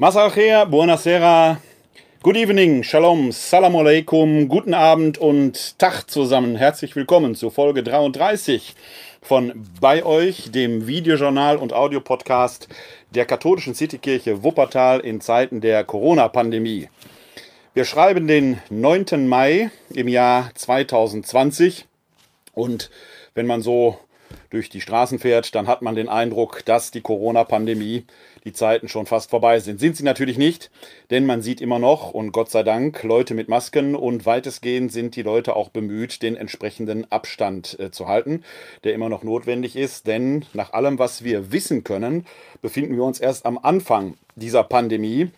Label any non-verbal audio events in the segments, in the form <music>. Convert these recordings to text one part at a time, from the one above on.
Masal khair, buonasera, good evening, shalom, salam alaikum, guten Abend und Tag zusammen. Herzlich willkommen zu Folge 33 von Bei euch, dem Videojournal und Audiopodcast der katholischen Citykirche Wuppertal in Zeiten der Corona-Pandemie. Wir schreiben den 9. Mai im Jahr 2020 und wenn man so durch die Straßen fährt, dann hat man den Eindruck, dass die Corona-Pandemie die Zeiten schon fast vorbei sind. Sind sie natürlich nicht, denn man sieht immer noch und Gott sei Dank Leute mit Masken und weitestgehend sind die Leute auch bemüht, den entsprechenden Abstand äh, zu halten, der immer noch notwendig ist, denn nach allem, was wir wissen können, befinden wir uns erst am Anfang dieser Pandemie.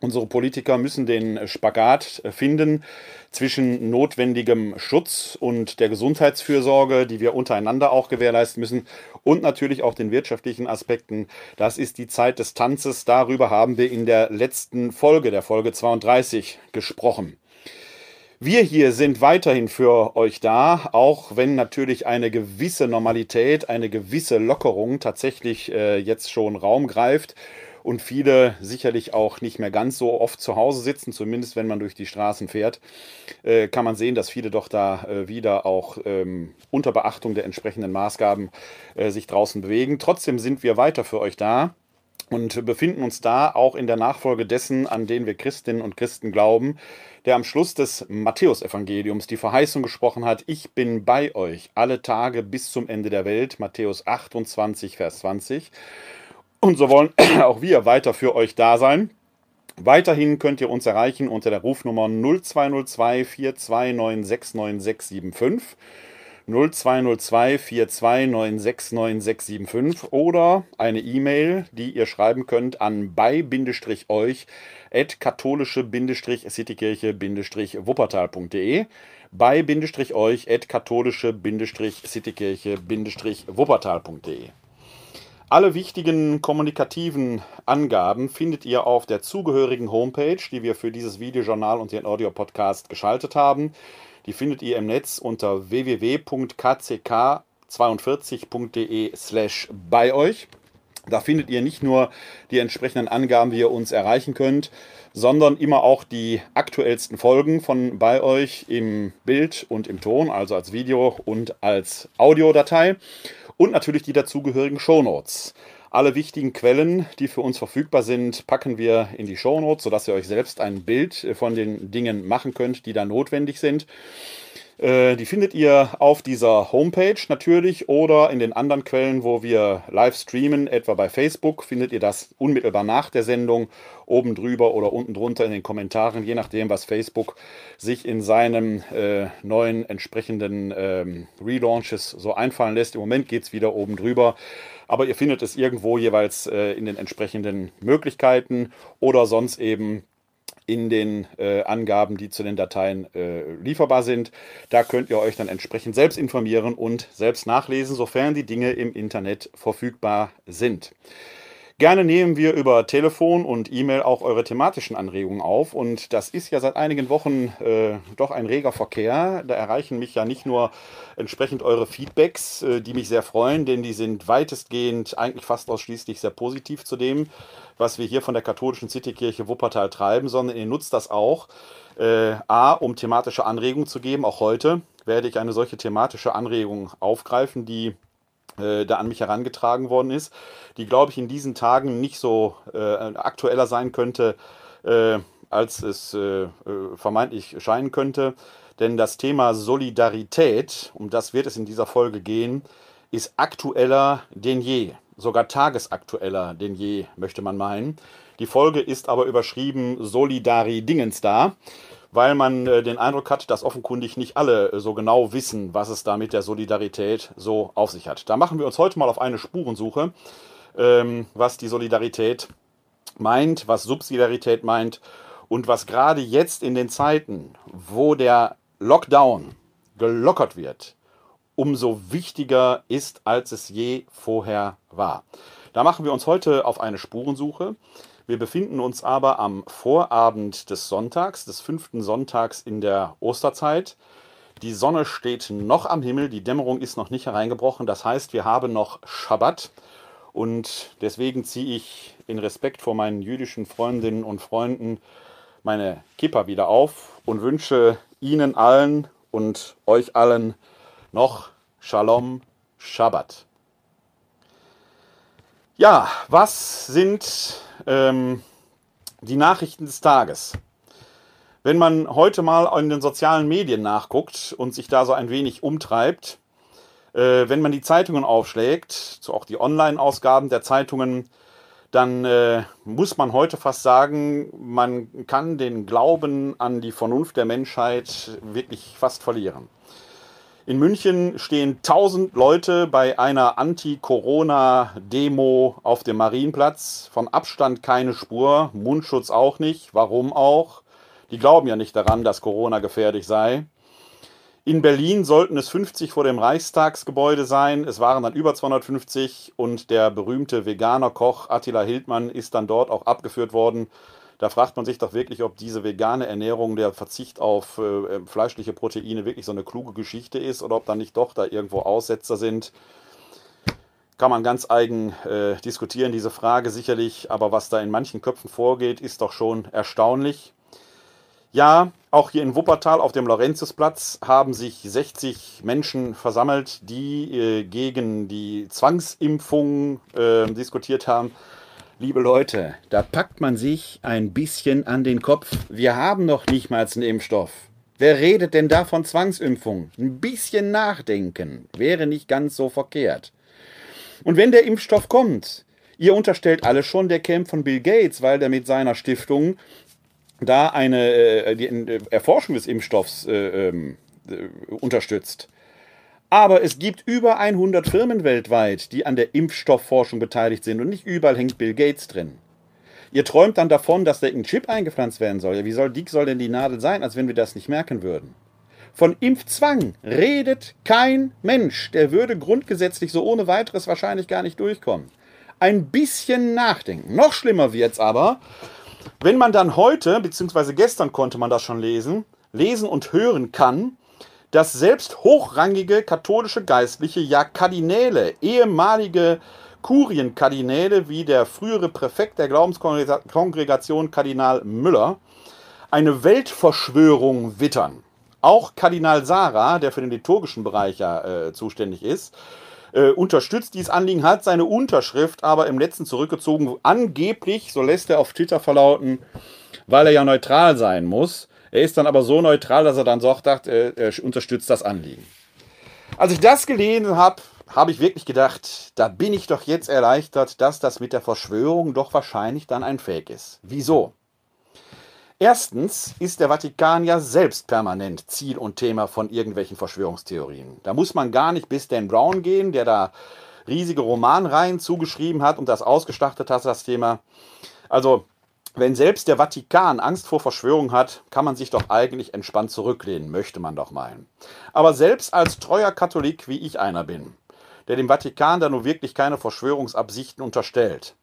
Unsere Politiker müssen den Spagat finden zwischen notwendigem Schutz und der Gesundheitsfürsorge, die wir untereinander auch gewährleisten müssen, und natürlich auch den wirtschaftlichen Aspekten. Das ist die Zeit des Tanzes. Darüber haben wir in der letzten Folge, der Folge 32, gesprochen. Wir hier sind weiterhin für euch da, auch wenn natürlich eine gewisse Normalität, eine gewisse Lockerung tatsächlich äh, jetzt schon Raum greift und viele sicherlich auch nicht mehr ganz so oft zu Hause sitzen, zumindest wenn man durch die Straßen fährt, äh, kann man sehen, dass viele doch da äh, wieder auch ähm, unter Beachtung der entsprechenden Maßgaben äh, sich draußen bewegen. Trotzdem sind wir weiter für euch da und befinden uns da auch in der Nachfolge dessen, an den wir Christinnen und Christen glauben, der am Schluss des Matthäusevangeliums die Verheißung gesprochen hat, ich bin bei euch alle Tage bis zum Ende der Welt, Matthäus 28, Vers 20. Und so wollen <clears throat> auch wir weiter für euch da sein. Weiterhin könnt ihr uns erreichen unter der Rufnummer 0202 429699675. 0202 429699675 oder eine E-Mail, die ihr schreiben könnt an bei-euch at katholische-citykirche-wuppertal.de bei-euch at katholische-citykirche-wuppertal.de alle wichtigen kommunikativen Angaben findet ihr auf der zugehörigen Homepage, die wir für dieses Videojournal und den Audio-Podcast geschaltet haben. Die findet ihr im Netz unter www.kck42.de slash bei euch. Da findet ihr nicht nur die entsprechenden Angaben, wie ihr uns erreichen könnt, sondern immer auch die aktuellsten Folgen von bei euch im Bild und im Ton, also als Video und als Audiodatei und natürlich die dazugehörigen Shownotes. Alle wichtigen Quellen, die für uns verfügbar sind, packen wir in die Shownotes, sodass ihr euch selbst ein Bild von den Dingen machen könnt, die da notwendig sind. Äh, die findet ihr auf dieser Homepage natürlich oder in den anderen Quellen, wo wir live streamen, etwa bei Facebook, findet ihr das unmittelbar nach der Sendung, oben drüber oder unten drunter in den Kommentaren, je nachdem, was Facebook sich in seinem äh, neuen entsprechenden ähm, Relaunches so einfallen lässt. Im Moment geht es wieder oben drüber. Aber ihr findet es irgendwo jeweils äh, in den entsprechenden Möglichkeiten oder sonst eben in den äh, Angaben, die zu den Dateien äh, lieferbar sind. Da könnt ihr euch dann entsprechend selbst informieren und selbst nachlesen, sofern die Dinge im Internet verfügbar sind. Gerne nehmen wir über Telefon und E-Mail auch eure thematischen Anregungen auf. Und das ist ja seit einigen Wochen äh, doch ein reger Verkehr. Da erreichen mich ja nicht nur entsprechend eure Feedbacks, äh, die mich sehr freuen, denn die sind weitestgehend eigentlich fast ausschließlich sehr positiv zu dem, was wir hier von der katholischen Citykirche Wuppertal treiben, sondern ihr nutzt das auch, äh, a, um thematische Anregungen zu geben. Auch heute werde ich eine solche thematische Anregung aufgreifen, die da an mich herangetragen worden ist, die, glaube ich, in diesen Tagen nicht so äh, aktueller sein könnte, äh, als es äh, äh, vermeintlich scheinen könnte. Denn das Thema Solidarität, um das wird es in dieser Folge gehen, ist aktueller denn je, sogar tagesaktueller denn je, möchte man meinen. Die Folge ist aber überschrieben Solidari Dingens da weil man äh, den Eindruck hat, dass offenkundig nicht alle äh, so genau wissen, was es da mit der Solidarität so auf sich hat. Da machen wir uns heute mal auf eine Spurensuche, ähm, was die Solidarität meint, was Subsidiarität meint und was gerade jetzt in den Zeiten, wo der Lockdown gelockert wird, umso wichtiger ist, als es je vorher war. Da machen wir uns heute auf eine Spurensuche. Wir befinden uns aber am Vorabend des Sonntags, des fünften Sonntags in der Osterzeit. Die Sonne steht noch am Himmel, die Dämmerung ist noch nicht hereingebrochen. Das heißt, wir haben noch Schabbat Und deswegen ziehe ich in Respekt vor meinen jüdischen Freundinnen und Freunden meine Kippa wieder auf und wünsche Ihnen allen und euch allen noch Shalom Shabbat. Ja, was sind ähm, die Nachrichten des Tages? Wenn man heute mal in den sozialen Medien nachguckt und sich da so ein wenig umtreibt, äh, wenn man die Zeitungen aufschlägt, so auch die Online-Ausgaben der Zeitungen, dann äh, muss man heute fast sagen, man kann den Glauben an die Vernunft der Menschheit wirklich fast verlieren. In München stehen 1000 Leute bei einer Anti-Corona-Demo auf dem Marienplatz. Von Abstand keine Spur, Mundschutz auch nicht. Warum auch? Die glauben ja nicht daran, dass Corona gefährlich sei. In Berlin sollten es 50 vor dem Reichstagsgebäude sein. Es waren dann über 250 und der berühmte Veganer-Koch Attila Hildmann ist dann dort auch abgeführt worden. Da fragt man sich doch wirklich, ob diese vegane Ernährung, der Verzicht auf äh, fleischliche Proteine wirklich so eine kluge Geschichte ist oder ob dann nicht doch da irgendwo Aussetzer sind. Kann man ganz eigen äh, diskutieren, diese Frage sicherlich, aber was da in manchen Köpfen vorgeht, ist doch schon erstaunlich. Ja, auch hier in Wuppertal auf dem Laurentiusplatz haben sich 60 Menschen versammelt, die äh, gegen die Zwangsimpfung äh, diskutiert haben. Liebe Leute, da packt man sich ein bisschen an den Kopf. Wir haben noch nicht mal einen Impfstoff. Wer redet denn da von Zwangsimpfung? Ein bisschen nachdenken wäre nicht ganz so verkehrt. Und wenn der Impfstoff kommt, ihr unterstellt alle schon, der käme von Bill Gates, weil der mit seiner Stiftung da eine äh, die äh, Erforschung des Impfstoffs äh, ähm, äh, unterstützt. Aber es gibt über 100 Firmen weltweit, die an der Impfstoffforschung beteiligt sind und nicht überall hängt Bill Gates drin. Ihr träumt dann davon, dass da ein Chip eingepflanzt werden soll. Ja, wie soll dick soll denn die Nadel sein, als wenn wir das nicht merken würden? Von Impfzwang redet kein Mensch. Der würde grundgesetzlich so ohne weiteres wahrscheinlich gar nicht durchkommen. Ein bisschen nachdenken. Noch schlimmer wird's aber, wenn man dann heute, beziehungsweise gestern konnte man das schon lesen, lesen und hören kann, dass selbst hochrangige katholische Geistliche, ja Kardinäle, ehemalige Kurienkardinäle wie der frühere Präfekt der Glaubenskongregation Kardinal Müller, eine Weltverschwörung wittern. Auch Kardinal Sarah, der für den liturgischen Bereich ja äh, zuständig ist, äh, unterstützt dieses Anliegen, hat seine Unterschrift aber im letzten zurückgezogen. Angeblich, so lässt er auf Twitter verlauten, weil er ja neutral sein muss. Er ist dann aber so neutral, dass er dann sagt, äh, er unterstützt das Anliegen. Als ich das gelesen habe, habe ich wirklich gedacht, da bin ich doch jetzt erleichtert, dass das mit der Verschwörung doch wahrscheinlich dann ein Fake ist. Wieso? Erstens ist der Vatikan ja selbst permanent Ziel und Thema von irgendwelchen Verschwörungstheorien. Da muss man gar nicht bis Dan Brown gehen, der da riesige Romanreihen zugeschrieben hat und das ausgestartet hat, das Thema. Also, wenn selbst der Vatikan Angst vor Verschwörung hat, kann man sich doch eigentlich entspannt zurücklehnen, möchte man doch meinen. Aber selbst als treuer Katholik, wie ich einer bin, der dem Vatikan da nun wirklich keine Verschwörungsabsichten unterstellt,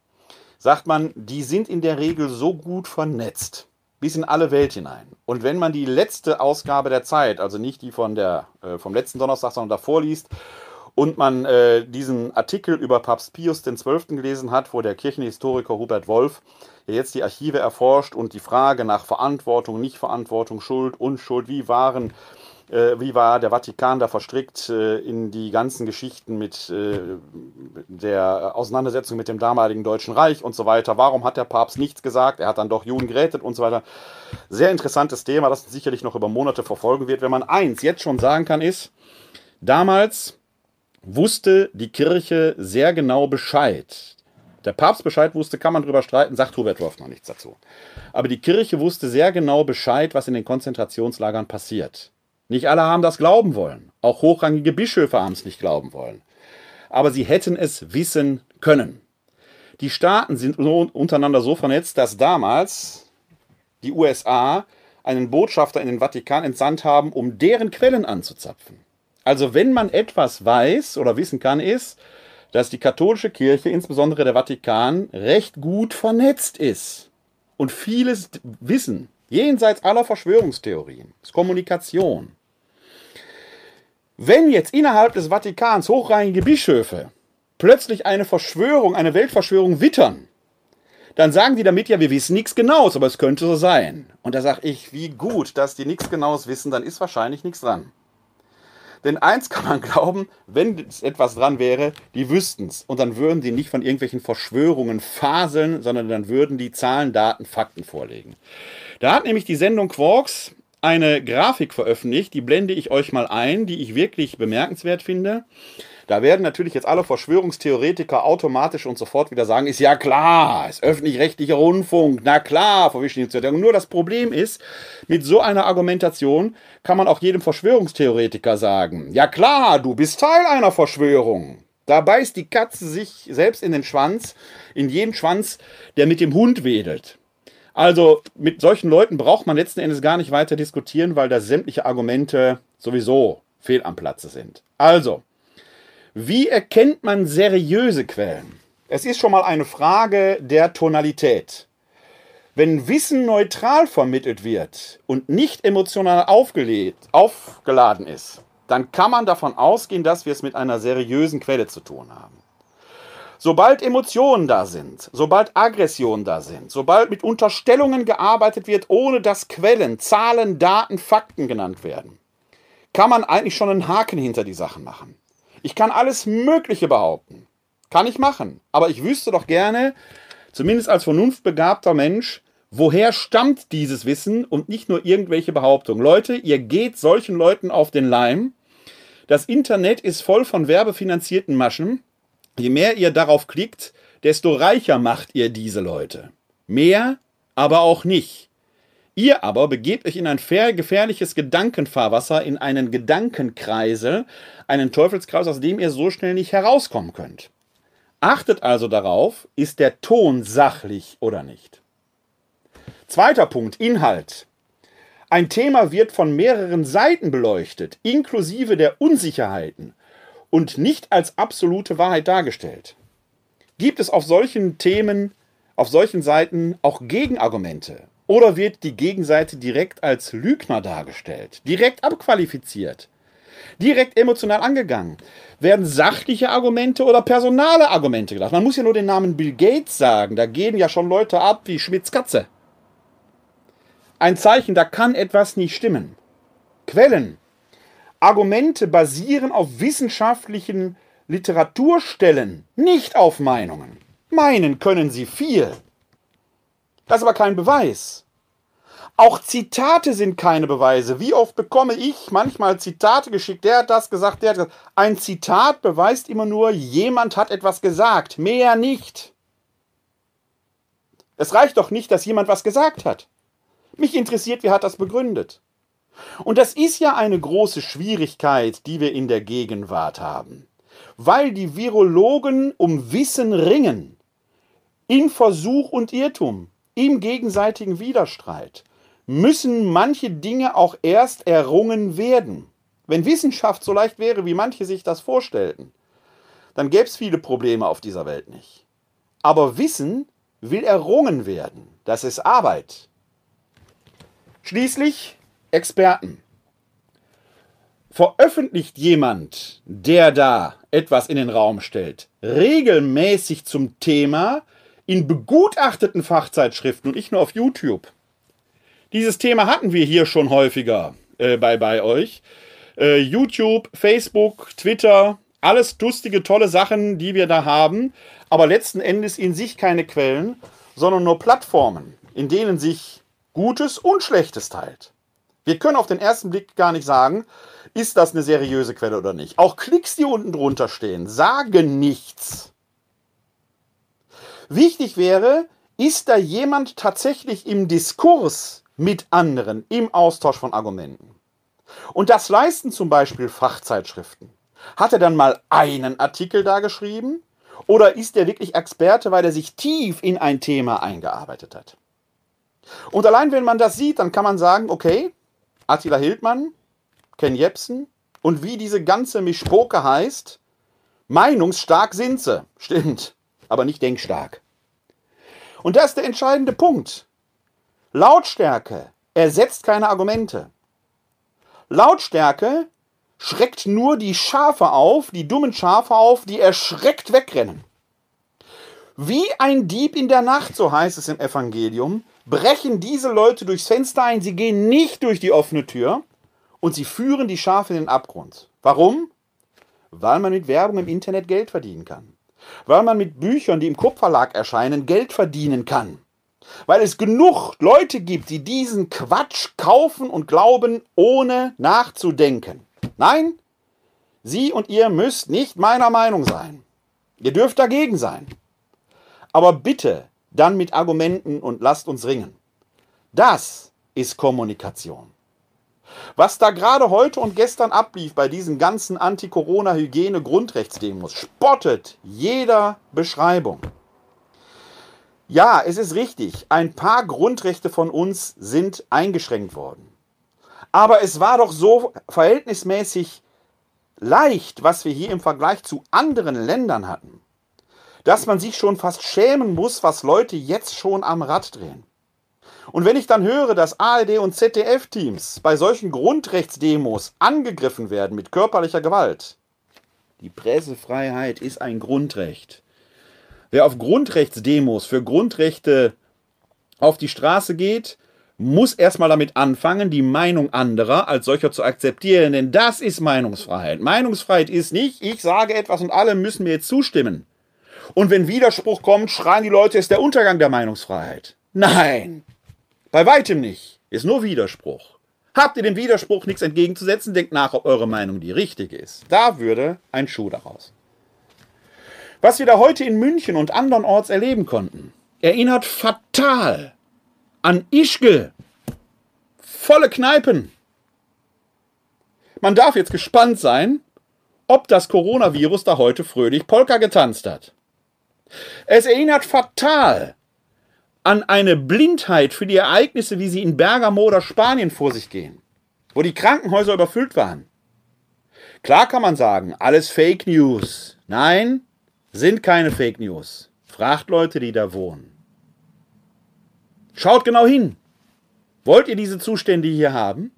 sagt man, die sind in der Regel so gut vernetzt, bis in alle Welt hinein. Und wenn man die letzte Ausgabe der Zeit, also nicht die von der, äh, vom letzten Donnerstag, sondern davor liest, und man äh, diesen Artikel über Papst Pius XII. gelesen hat, wo der Kirchenhistoriker Hubert Wolf ja jetzt die Archive erforscht und die Frage nach Verantwortung, Nichtverantwortung, Schuld, Unschuld, wie waren äh, wie war der Vatikan da verstrickt äh, in die ganzen Geschichten mit äh, der Auseinandersetzung mit dem damaligen Deutschen Reich und so weiter. Warum hat der Papst nichts gesagt? Er hat dann doch Juden gerettet und so weiter. Sehr interessantes Thema, das sicherlich noch über Monate verfolgen wird. Wenn man eins jetzt schon sagen kann, ist, damals wusste die Kirche sehr genau Bescheid. Der Papst Bescheid wusste, kann man drüber streiten, sagt Hubert Wolf noch nichts dazu. Aber die Kirche wusste sehr genau Bescheid, was in den Konzentrationslagern passiert. Nicht alle haben das glauben wollen. Auch hochrangige Bischöfe haben es nicht glauben wollen. Aber sie hätten es wissen können. Die Staaten sind untereinander so vernetzt, dass damals die USA einen Botschafter in den Vatikan entsandt haben, um deren Quellen anzuzapfen. Also wenn man etwas weiß oder wissen kann, ist, dass die katholische Kirche, insbesondere der Vatikan, recht gut vernetzt ist und vieles wissen, jenseits aller Verschwörungstheorien. Ist Kommunikation. Wenn jetzt innerhalb des Vatikans hochrangige Bischöfe plötzlich eine Verschwörung, eine Weltverschwörung wittern, dann sagen die damit, ja, wir wissen nichts Genaues, aber es könnte so sein. Und da sage ich, wie gut, dass die nichts Genaues wissen, dann ist wahrscheinlich nichts dran. Denn eins kann man glauben, wenn etwas dran wäre, die wüssten es. Und dann würden die nicht von irgendwelchen Verschwörungen faseln, sondern dann würden die Zahlen, Daten, Fakten vorlegen. Da hat nämlich die Sendung Quarks eine Grafik veröffentlicht, die blende ich euch mal ein, die ich wirklich bemerkenswert finde. Da werden natürlich jetzt alle Verschwörungstheoretiker automatisch und sofort wieder sagen, ist ja klar, ist öffentlich-rechtlicher Rundfunk, na klar, Verwischungstheoretiker. Nur das Problem ist, mit so einer Argumentation kann man auch jedem Verschwörungstheoretiker sagen, ja klar, du bist Teil einer Verschwörung. Da beißt die Katze sich selbst in den Schwanz, in jeden Schwanz, der mit dem Hund wedelt. Also mit solchen Leuten braucht man letzten Endes gar nicht weiter diskutieren, weil da sämtliche Argumente sowieso fehl am Platze sind. Also, wie erkennt man seriöse Quellen? Es ist schon mal eine Frage der Tonalität. Wenn Wissen neutral vermittelt wird und nicht emotional aufgeladen ist, dann kann man davon ausgehen, dass wir es mit einer seriösen Quelle zu tun haben. Sobald Emotionen da sind, sobald Aggressionen da sind, sobald mit Unterstellungen gearbeitet wird, ohne dass Quellen, Zahlen, Daten, Fakten genannt werden, kann man eigentlich schon einen Haken hinter die Sachen machen. Ich kann alles Mögliche behaupten. Kann ich machen. Aber ich wüsste doch gerne, zumindest als vernunftbegabter Mensch, woher stammt dieses Wissen und nicht nur irgendwelche Behauptungen. Leute, ihr geht solchen Leuten auf den Leim. Das Internet ist voll von werbefinanzierten Maschen. Je mehr ihr darauf klickt, desto reicher macht ihr diese Leute. Mehr, aber auch nicht. Ihr aber begebt euch in ein gefährliches Gedankenfahrwasser, in einen Gedankenkreisel, einen Teufelskreis, aus dem ihr so schnell nicht herauskommen könnt. Achtet also darauf, ist der Ton sachlich oder nicht. Zweiter Punkt, Inhalt. Ein Thema wird von mehreren Seiten beleuchtet, inklusive der Unsicherheiten und nicht als absolute Wahrheit dargestellt. Gibt es auf solchen Themen, auf solchen Seiten auch Gegenargumente oder wird die Gegenseite direkt als Lügner dargestellt, direkt abqualifiziert, direkt emotional angegangen? Werden sachliche Argumente oder personale Argumente gedacht? Man muss ja nur den Namen Bill Gates sagen, da gehen ja schon Leute ab wie Schmitz Katze. Ein Zeichen, da kann etwas nicht stimmen. Quellen. Argumente basieren auf wissenschaftlichen Literaturstellen, nicht auf Meinungen. Meinen können sie viel. Das ist aber kein Beweis. Auch Zitate sind keine Beweise. Wie oft bekomme ich manchmal Zitate geschickt? Der hat das gesagt, der hat das. Ein Zitat beweist immer nur, jemand hat etwas gesagt, mehr nicht. Es reicht doch nicht, dass jemand was gesagt hat. Mich interessiert, wer hat das begründet. Und das ist ja eine große Schwierigkeit, die wir in der Gegenwart haben. Weil die Virologen um Wissen ringen. In Versuch und Irrtum im gegenseitigen Widerstreit müssen manche Dinge auch erst errungen werden. Wenn Wissenschaft so leicht wäre, wie manche sich das vorstellten, dann gäbe es viele Probleme auf dieser Welt nicht. Aber Wissen will errungen werden. Das ist Arbeit. Schließlich Experten. Veröffentlicht jemand, der da etwas in den Raum stellt, regelmäßig zum Thema, in begutachteten Fachzeitschriften und nicht nur auf YouTube. Dieses Thema hatten wir hier schon häufiger äh, bei, bei euch. Äh, YouTube, Facebook, Twitter, alles lustige, tolle Sachen, die wir da haben, aber letzten Endes in sich keine Quellen, sondern nur Plattformen, in denen sich Gutes und Schlechtes teilt. Wir können auf den ersten Blick gar nicht sagen, ist das eine seriöse Quelle oder nicht. Auch Klicks, die unten drunter stehen, sagen nichts. Wichtig wäre, ist da jemand tatsächlich im Diskurs mit anderen, im Austausch von Argumenten? Und das leisten zum Beispiel Fachzeitschriften. Hat er dann mal einen Artikel da geschrieben? Oder ist er wirklich Experte, weil er sich tief in ein Thema eingearbeitet hat? Und allein wenn man das sieht, dann kann man sagen, okay, Attila Hildmann, Ken Jepsen und wie diese ganze Mischpoke heißt, meinungsstark sind sie. Stimmt aber nicht denkstark. Und das ist der entscheidende Punkt. Lautstärke ersetzt keine Argumente. Lautstärke schreckt nur die Schafe auf, die dummen Schafe auf, die erschreckt wegrennen. Wie ein Dieb in der Nacht, so heißt es im Evangelium, brechen diese Leute durchs Fenster ein, sie gehen nicht durch die offene Tür und sie führen die Schafe in den Abgrund. Warum? Weil man mit Werbung im Internet Geld verdienen kann. Weil man mit Büchern, die im Kupferlag erscheinen, Geld verdienen kann. Weil es genug Leute gibt, die diesen Quatsch kaufen und glauben, ohne nachzudenken. Nein, Sie und ihr müsst nicht meiner Meinung sein. Ihr dürft dagegen sein. Aber bitte dann mit Argumenten und lasst uns ringen. Das ist Kommunikation. Was da gerade heute und gestern ablief bei diesen ganzen Anti-Corona-Hygiene-Grundrechtsdemos, spottet jeder Beschreibung. Ja, es ist richtig, ein paar Grundrechte von uns sind eingeschränkt worden. Aber es war doch so verhältnismäßig leicht, was wir hier im Vergleich zu anderen Ländern hatten, dass man sich schon fast schämen muss, was Leute jetzt schon am Rad drehen. Und wenn ich dann höre, dass ARD und ZDF-Teams bei solchen Grundrechtsdemos angegriffen werden mit körperlicher Gewalt, die Pressefreiheit ist ein Grundrecht. Wer auf Grundrechtsdemos für Grundrechte auf die Straße geht, muss erstmal damit anfangen, die Meinung anderer als solcher zu akzeptieren, denn das ist Meinungsfreiheit. Meinungsfreiheit ist nicht, ich sage etwas und alle müssen mir jetzt zustimmen. Und wenn Widerspruch kommt, schreien die Leute, es ist der Untergang der Meinungsfreiheit. Nein, bei weitem nicht. Ist nur Widerspruch. Habt ihr dem Widerspruch nichts entgegenzusetzen, denkt nach, ob eure Meinung die richtige ist. Da würde ein Schuh daraus. Was wir da heute in München und andernorts erleben konnten, erinnert fatal an Ischgl. Volle Kneipen. Man darf jetzt gespannt sein, ob das Coronavirus da heute fröhlich Polka getanzt hat. Es erinnert fatal an eine Blindheit für die Ereignisse, wie sie in Bergamo oder Spanien vor sich gehen, wo die Krankenhäuser überfüllt waren. Klar kann man sagen, alles Fake News. Nein, sind keine Fake News. Fragt Leute, die da wohnen. Schaut genau hin. Wollt ihr diese Zustände hier haben?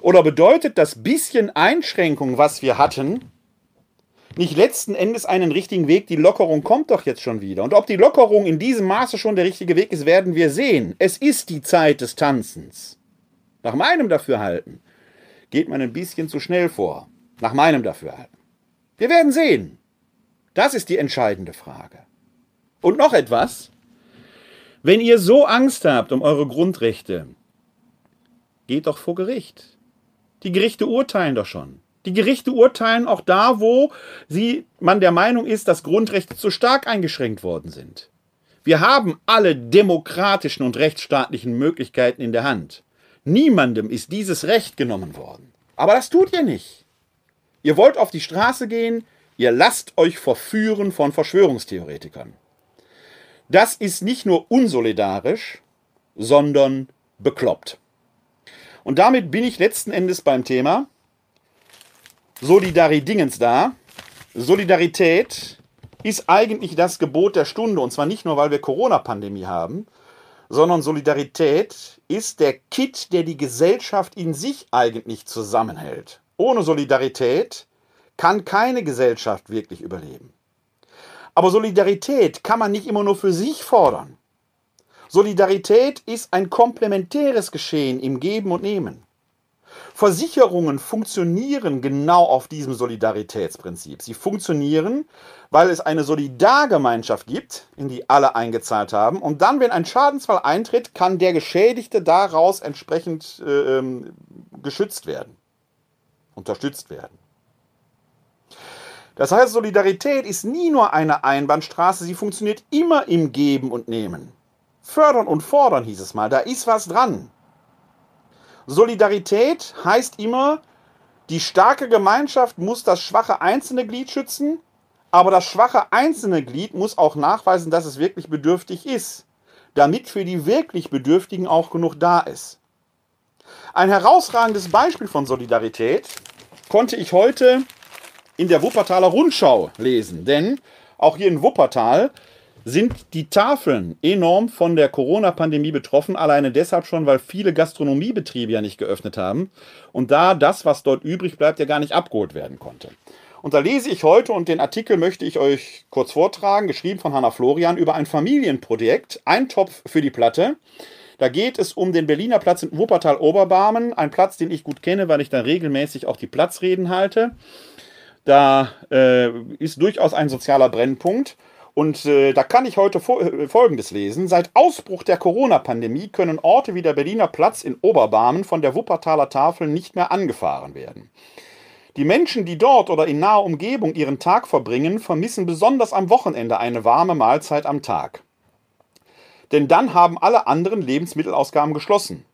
Oder bedeutet das bisschen Einschränkung, was wir hatten, nicht letzten Endes einen richtigen Weg. Die Lockerung kommt doch jetzt schon wieder. Und ob die Lockerung in diesem Maße schon der richtige Weg ist, werden wir sehen. Es ist die Zeit des Tanzens. Nach meinem Dafürhalten geht man ein bisschen zu schnell vor. Nach meinem Dafürhalten. Wir werden sehen. Das ist die entscheidende Frage. Und noch etwas. Wenn ihr so Angst habt um eure Grundrechte, geht doch vor Gericht. Die Gerichte urteilen doch schon. Die Gerichte urteilen auch da, wo sie, man der Meinung ist, dass Grundrechte zu stark eingeschränkt worden sind. Wir haben alle demokratischen und rechtsstaatlichen Möglichkeiten in der Hand. Niemandem ist dieses Recht genommen worden. Aber das tut ihr nicht. Ihr wollt auf die Straße gehen, ihr lasst euch verführen von Verschwörungstheoretikern. Das ist nicht nur unsolidarisch, sondern bekloppt. Und damit bin ich letzten Endes beim Thema, Solidaridingens da. Solidarität ist eigentlich das Gebot der Stunde. Und zwar nicht nur, weil wir Corona-Pandemie haben, sondern Solidarität ist der Kit, der die Gesellschaft in sich eigentlich zusammenhält. Ohne Solidarität kann keine Gesellschaft wirklich überleben. Aber Solidarität kann man nicht immer nur für sich fordern. Solidarität ist ein komplementäres Geschehen im Geben und Nehmen. Versicherungen funktionieren genau auf diesem Solidaritätsprinzip. Sie funktionieren, weil es eine Solidargemeinschaft gibt, in die alle eingezahlt haben. Und dann, wenn ein Schadensfall eintritt, kann der Geschädigte daraus entsprechend äh, ähm, geschützt werden, unterstützt werden. Das heißt, Solidarität ist nie nur eine Einbahnstraße, sie funktioniert immer im Geben und Nehmen. Fördern und fordern hieß es mal, da ist was dran. Solidarität heißt immer, die starke Gemeinschaft muss das schwache einzelne Glied schützen, aber das schwache einzelne Glied muss auch nachweisen, dass es wirklich bedürftig ist, damit für die wirklich Bedürftigen auch genug da ist. Ein herausragendes Beispiel von Solidarität konnte ich heute in der Wuppertaler Rundschau lesen, denn auch hier in Wuppertal sind die Tafeln enorm von der Corona-Pandemie betroffen, alleine deshalb schon, weil viele Gastronomiebetriebe ja nicht geöffnet haben und da das, was dort übrig bleibt, ja gar nicht abgeholt werden konnte. Und da lese ich heute und den Artikel möchte ich euch kurz vortragen, geschrieben von Hanna Florian, über ein Familienprojekt, ein Topf für die Platte. Da geht es um den Berliner Platz in Wuppertal-Oberbarmen, ein Platz, den ich gut kenne, weil ich da regelmäßig auch die Platzreden halte. Da äh, ist durchaus ein sozialer Brennpunkt. Und äh, da kann ich heute äh, Folgendes lesen. Seit Ausbruch der Corona-Pandemie können Orte wie der Berliner Platz in Oberbarmen von der Wuppertaler Tafel nicht mehr angefahren werden. Die Menschen, die dort oder in naher Umgebung ihren Tag verbringen, vermissen besonders am Wochenende eine warme Mahlzeit am Tag. Denn dann haben alle anderen Lebensmittelausgaben geschlossen.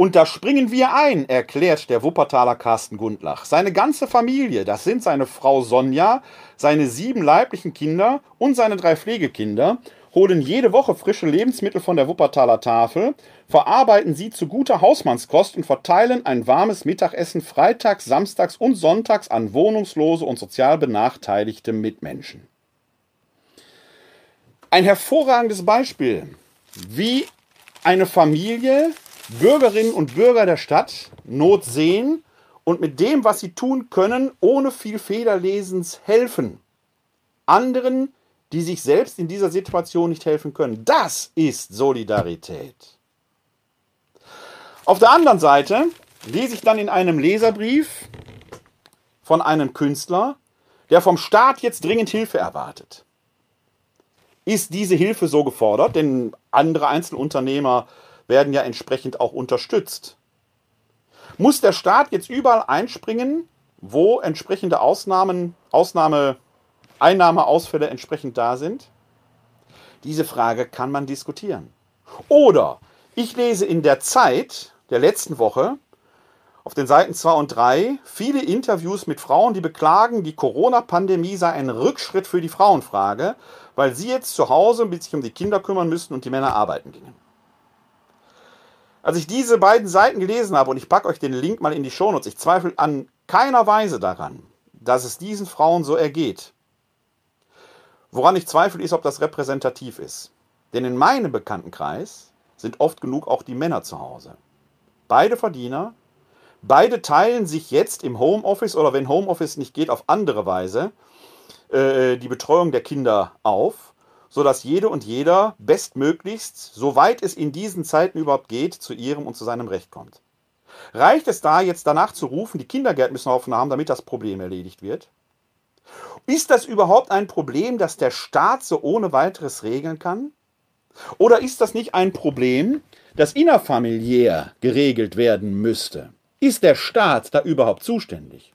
Und da springen wir ein, erklärt der Wuppertaler Carsten Gundlach. Seine ganze Familie, das sind seine Frau Sonja, seine sieben leiblichen Kinder und seine drei Pflegekinder, holen jede Woche frische Lebensmittel von der Wuppertaler Tafel, verarbeiten sie zu guter Hausmannskost und verteilen ein warmes Mittagessen freitags, samstags und sonntags an wohnungslose und sozial benachteiligte Mitmenschen. Ein hervorragendes Beispiel, wie eine Familie Bürgerinnen und Bürger der Stadt Not sehen und mit dem, was sie tun können, ohne viel Federlesens helfen. Anderen, die sich selbst in dieser Situation nicht helfen können. Das ist Solidarität. Auf der anderen Seite lese ich dann in einem Leserbrief von einem Künstler, der vom Staat jetzt dringend Hilfe erwartet. Ist diese Hilfe so gefordert? Denn andere Einzelunternehmer werden ja entsprechend auch unterstützt. Muss der Staat jetzt überall einspringen, wo entsprechende Ausnahmen, Ausnahme, Einnahmeausfälle entsprechend da sind? Diese Frage kann man diskutieren. Oder ich lese in der Zeit der letzten Woche auf den Seiten 2 und 3 viele Interviews mit Frauen, die beklagen, die Corona-Pandemie sei ein Rückschritt für die Frauenfrage, weil sie jetzt zu Hause sich um die Kinder kümmern müssten und die Männer arbeiten gingen. Als ich diese beiden Seiten gelesen habe, und ich packe euch den Link mal in die Shownotes, ich zweifle an keiner Weise daran, dass es diesen Frauen so ergeht. Woran ich zweifle, ist, ob das repräsentativ ist. Denn in meinem Bekanntenkreis sind oft genug auch die Männer zu Hause. Beide Verdiener, beide teilen sich jetzt im Homeoffice oder wenn Homeoffice nicht geht, auf andere Weise äh, die Betreuung der Kinder auf sodass jede und jeder bestmöglichst, soweit es in diesen Zeiten überhaupt geht, zu ihrem und zu seinem Recht kommt. Reicht es da jetzt danach zu rufen, die Kindergärten müssen offen haben, damit das Problem erledigt wird? Ist das überhaupt ein Problem, das der Staat so ohne weiteres regeln kann? Oder ist das nicht ein Problem, das innerfamiliär geregelt werden müsste? Ist der Staat da überhaupt zuständig?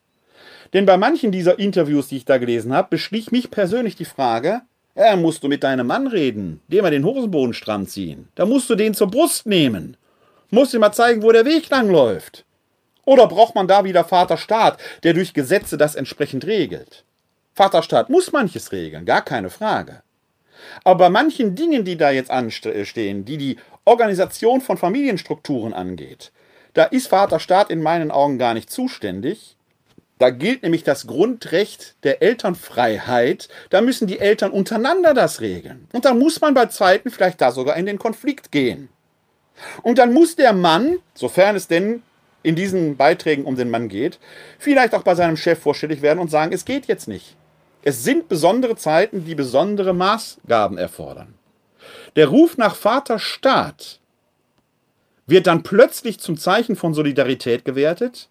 Denn bei manchen dieser Interviews, die ich da gelesen habe, beschlich mich persönlich die Frage, ja, musst du mit deinem Mann reden, dem mal den Hosenboden stramm ziehen. Da musst du den zur Brust nehmen. Musst ihm mal zeigen, wo der Weg lang läuft. Oder braucht man da wieder Vaterstaat, der durch Gesetze das entsprechend regelt? Vaterstaat muss manches regeln, gar keine Frage. Aber bei manchen Dingen, die da jetzt anstehen, die die Organisation von Familienstrukturen angeht, da ist Vaterstaat in meinen Augen gar nicht zuständig, da gilt nämlich das Grundrecht der Elternfreiheit. Da müssen die Eltern untereinander das regeln. Und dann muss man bei Zeiten vielleicht da sogar in den Konflikt gehen. Und dann muss der Mann, sofern es denn in diesen Beiträgen um den Mann geht, vielleicht auch bei seinem Chef vorstellig werden und sagen, es geht jetzt nicht. Es sind besondere Zeiten, die besondere Maßgaben erfordern. Der Ruf nach Vaterstaat wird dann plötzlich zum Zeichen von Solidarität gewertet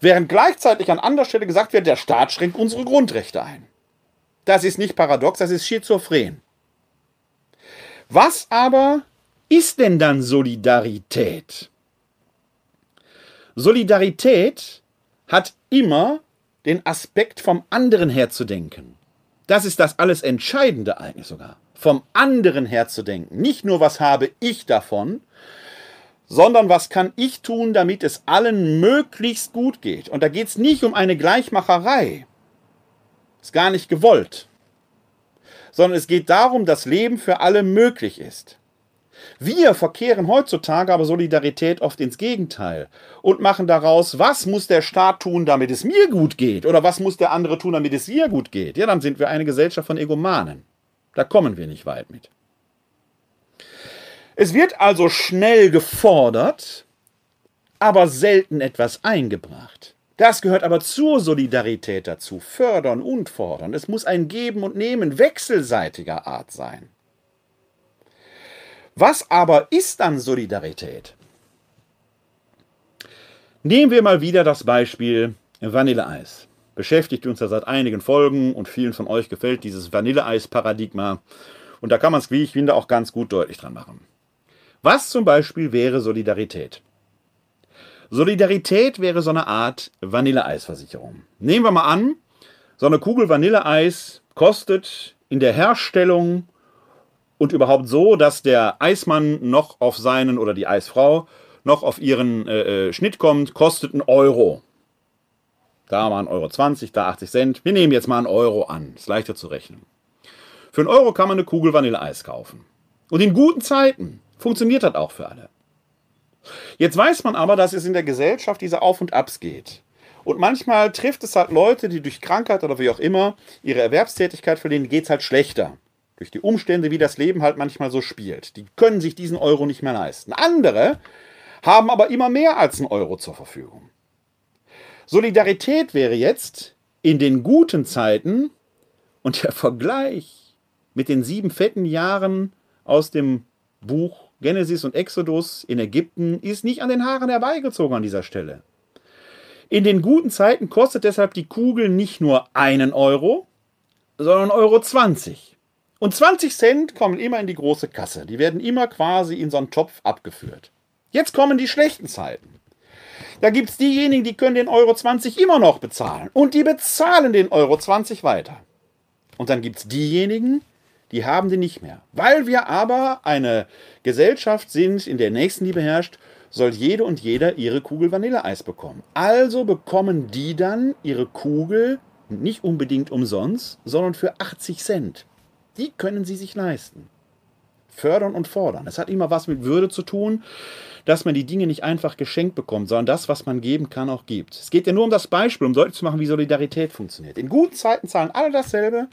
Während gleichzeitig an anderer Stelle gesagt wird, der Staat schränkt unsere Grundrechte ein. Das ist nicht paradox, das ist schizophren. Was aber ist denn dann Solidarität? Solidarität hat immer den Aspekt vom anderen her zu denken. Das ist das alles Entscheidende eigentlich sogar. Vom anderen her zu denken. Nicht nur, was habe ich davon, sondern was kann ich tun, damit es allen möglichst gut geht. Und da geht es nicht um eine Gleichmacherei. Ist gar nicht gewollt. Sondern es geht darum, dass Leben für alle möglich ist. Wir verkehren heutzutage aber Solidarität oft ins Gegenteil und machen daraus, was muss der Staat tun, damit es mir gut geht oder was muss der andere tun, damit es ihr gut geht. Ja, dann sind wir eine Gesellschaft von Egomanen. Da kommen wir nicht weit mit. Es wird also schnell gefordert, aber selten etwas eingebracht. Das gehört aber zur Solidarität dazu. Fördern und fordern. Es muss ein Geben und Nehmen wechselseitiger Art sein. Was aber ist dann Solidarität? Nehmen wir mal wieder das Beispiel Vanilleeis. Beschäftigt uns ja seit einigen Folgen und vielen von euch gefällt dieses Vanilleeis-Paradigma. Und da kann man es, wie ich finde, auch ganz gut deutlich dran machen. Was zum Beispiel wäre Solidarität? Solidarität wäre so eine Art Vanilleeisversicherung. Nehmen wir mal an, so eine Kugel Vanilleeis kostet in der Herstellung und überhaupt so, dass der Eismann noch auf seinen oder die Eisfrau noch auf ihren äh, äh Schnitt kommt, kostet ein Euro. Da mal 1,20 Euro, 20, da 80 Cent. Wir nehmen jetzt mal einen Euro an. Ist leichter zu rechnen. Für einen Euro kann man eine Kugel Vanilleeis kaufen. Und in guten Zeiten funktioniert das auch für alle. Jetzt weiß man aber, dass es in der Gesellschaft diese Auf- und Abs geht. Und manchmal trifft es halt Leute, die durch Krankheit oder wie auch immer ihre Erwerbstätigkeit verlieren, geht es halt schlechter. Durch die Umstände, wie das Leben halt manchmal so spielt. Die können sich diesen Euro nicht mehr leisten. Andere haben aber immer mehr als einen Euro zur Verfügung. Solidarität wäre jetzt in den guten Zeiten und der Vergleich mit den sieben fetten Jahren aus dem Buch Genesis und Exodus in Ägypten ist nicht an den Haaren herbeigezogen an dieser Stelle. In den guten Zeiten kostet deshalb die Kugel nicht nur einen Euro, sondern Euro 20. Und 20 Cent kommen immer in die große Kasse. Die werden immer quasi in so einen Topf abgeführt. Jetzt kommen die schlechten Zeiten. Da gibt es diejenigen, die können den Euro 20 immer noch bezahlen. Und die bezahlen den Euro 20 weiter. Und dann gibt es diejenigen, die haben den nicht mehr. Weil wir aber eine Gesellschaft sind, in der Nächstenliebe herrscht, soll jede und jeder ihre Kugel Vanilleeis bekommen. Also bekommen die dann ihre Kugel nicht unbedingt umsonst, sondern für 80 Cent. Die können sie sich leisten. Fördern und fordern. Das hat immer was mit Würde zu tun, dass man die Dinge nicht einfach geschenkt bekommt, sondern das, was man geben kann, auch gibt. Es geht ja nur um das Beispiel, um deutlich zu machen, wie Solidarität funktioniert. In guten Zeiten zahlen alle dasselbe,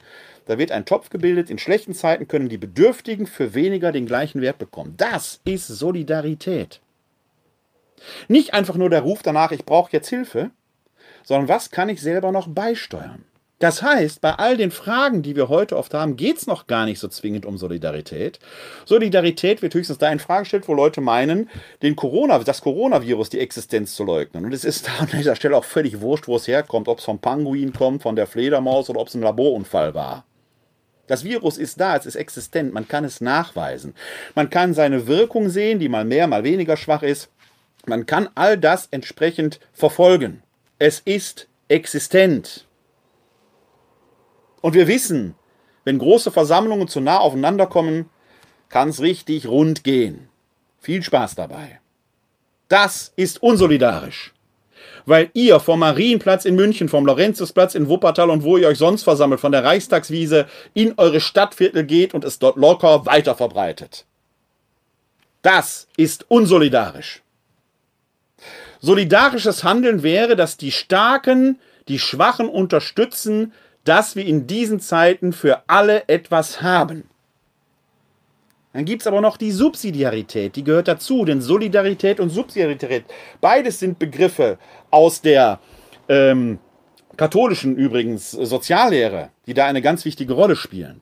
da wird ein Topf gebildet. In schlechten Zeiten können die Bedürftigen für weniger den gleichen Wert bekommen. Das ist Solidarität. Nicht einfach nur der Ruf danach, ich brauche jetzt Hilfe, sondern was kann ich selber noch beisteuern? Das heißt, bei all den Fragen, die wir heute oft haben, geht es noch gar nicht so zwingend um Solidarität. Solidarität wird höchstens da in Frage gestellt, wo Leute meinen, den Corona, das Coronavirus, die Existenz zu leugnen. Und es ist da an dieser Stelle auch völlig wurscht, wo es herkommt, ob es vom Pinguin kommt, von der Fledermaus oder ob es ein Laborunfall war. Das Virus ist da, es ist existent, man kann es nachweisen. Man kann seine Wirkung sehen, die mal mehr, mal weniger schwach ist. Man kann all das entsprechend verfolgen. Es ist existent. Und wir wissen, wenn große Versammlungen zu nah aufeinander kommen, kann es richtig rund gehen. Viel Spaß dabei. Das ist unsolidarisch weil ihr vom Marienplatz in München, vom Lorenzusplatz in Wuppertal und wo ihr euch sonst versammelt, von der Reichstagswiese in eure Stadtviertel geht und es dort locker weiter verbreitet. Das ist unsolidarisch. Solidarisches Handeln wäre, dass die Starken die Schwachen unterstützen, dass wir in diesen Zeiten für alle etwas haben. Dann gibt es aber noch die Subsidiarität, die gehört dazu, denn Solidarität und Subsidiarität, beides sind Begriffe aus der ähm, katholischen übrigens Soziallehre, die da eine ganz wichtige Rolle spielen.